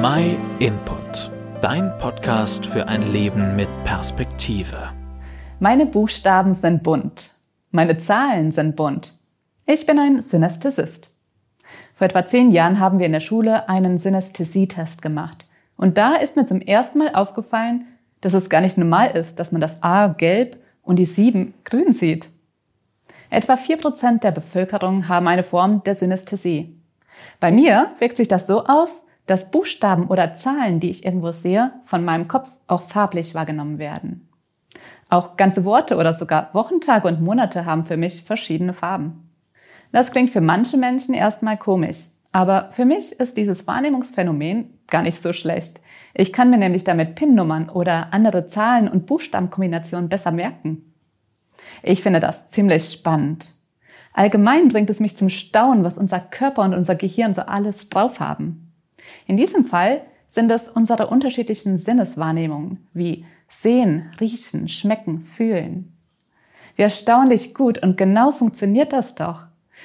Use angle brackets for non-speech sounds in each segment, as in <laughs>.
My Input, dein Podcast für ein Leben mit Perspektive. Meine Buchstaben sind bunt. Meine Zahlen sind bunt. Ich bin ein Synästhesist. Vor etwa zehn Jahren haben wir in der Schule einen Synästhesietest gemacht. Und da ist mir zum ersten Mal aufgefallen, dass es gar nicht normal ist, dass man das A gelb und die 7 grün sieht. Etwa 4% der Bevölkerung haben eine Form der Synästhesie. Bei mir wirkt sich das so aus, dass Buchstaben oder Zahlen, die ich irgendwo sehe, von meinem Kopf auch farblich wahrgenommen werden. Auch ganze Worte oder sogar Wochentage und Monate haben für mich verschiedene Farben. Das klingt für manche Menschen erstmal komisch, aber für mich ist dieses Wahrnehmungsphänomen gar nicht so schlecht. Ich kann mir nämlich damit PIN-Nummern oder andere Zahlen und Buchstabenkombinationen besser merken. Ich finde das ziemlich spannend. Allgemein bringt es mich zum Staunen, was unser Körper und unser Gehirn so alles drauf haben. In diesem Fall sind es unsere unterschiedlichen Sinneswahrnehmungen wie Sehen, Riechen, Schmecken, Fühlen. Wie erstaunlich gut und genau funktioniert das doch.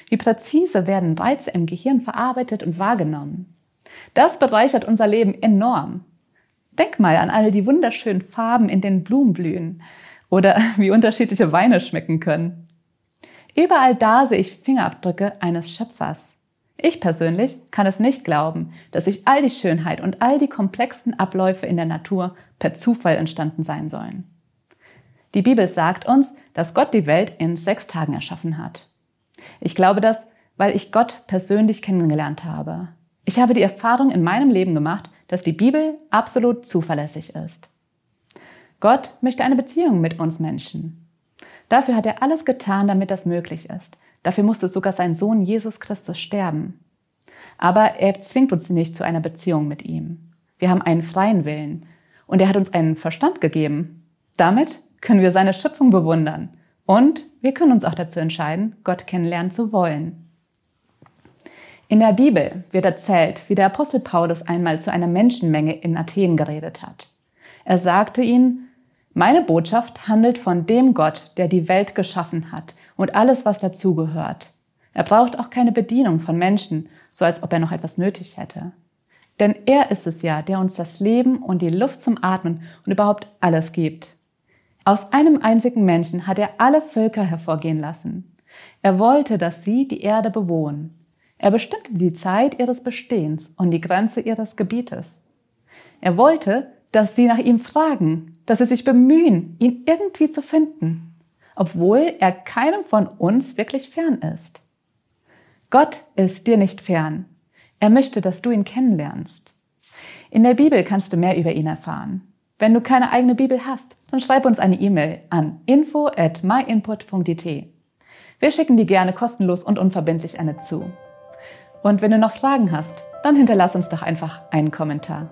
Wie präzise werden Reize im Gehirn verarbeitet und wahrgenommen. Das bereichert unser Leben enorm. Denk mal an all die wunderschönen Farben in den Blumen blühen oder <laughs> wie unterschiedliche Weine schmecken können. Überall da sehe ich Fingerabdrücke eines Schöpfers. Ich persönlich kann es nicht glauben, dass sich all die Schönheit und all die komplexen Abläufe in der Natur per Zufall entstanden sein sollen. Die Bibel sagt uns, dass Gott die Welt in sechs Tagen erschaffen hat. Ich glaube das, weil ich Gott persönlich kennengelernt habe. Ich habe die Erfahrung in meinem Leben gemacht, dass die Bibel absolut zuverlässig ist. Gott möchte eine Beziehung mit uns Menschen. Dafür hat er alles getan, damit das möglich ist. Dafür musste sogar sein Sohn Jesus Christus sterben. Aber er zwingt uns nicht zu einer Beziehung mit ihm. Wir haben einen freien Willen und er hat uns einen Verstand gegeben. Damit können wir seine Schöpfung bewundern und wir können uns auch dazu entscheiden, Gott kennenlernen zu wollen. In der Bibel wird erzählt, wie der Apostel Paulus einmal zu einer Menschenmenge in Athen geredet hat. Er sagte ihnen, meine Botschaft handelt von dem Gott, der die Welt geschaffen hat und alles, was dazugehört. Er braucht auch keine Bedienung von Menschen, so als ob er noch etwas nötig hätte. Denn er ist es ja, der uns das Leben und die Luft zum Atmen und überhaupt alles gibt. Aus einem einzigen Menschen hat er alle Völker hervorgehen lassen. Er wollte, dass sie die Erde bewohnen. Er bestimmte die Zeit ihres Bestehens und die Grenze ihres Gebietes. Er wollte, dass sie nach ihm fragen, dass sie sich bemühen, ihn irgendwie zu finden, obwohl er keinem von uns wirklich fern ist. Gott ist dir nicht fern. Er möchte, dass du ihn kennenlernst. In der Bibel kannst du mehr über ihn erfahren. Wenn du keine eigene Bibel hast, dann schreib uns eine E-Mail an info at myinput.it. Wir schicken dir gerne kostenlos und unverbindlich eine zu. Und wenn du noch Fragen hast, dann hinterlass uns doch einfach einen Kommentar.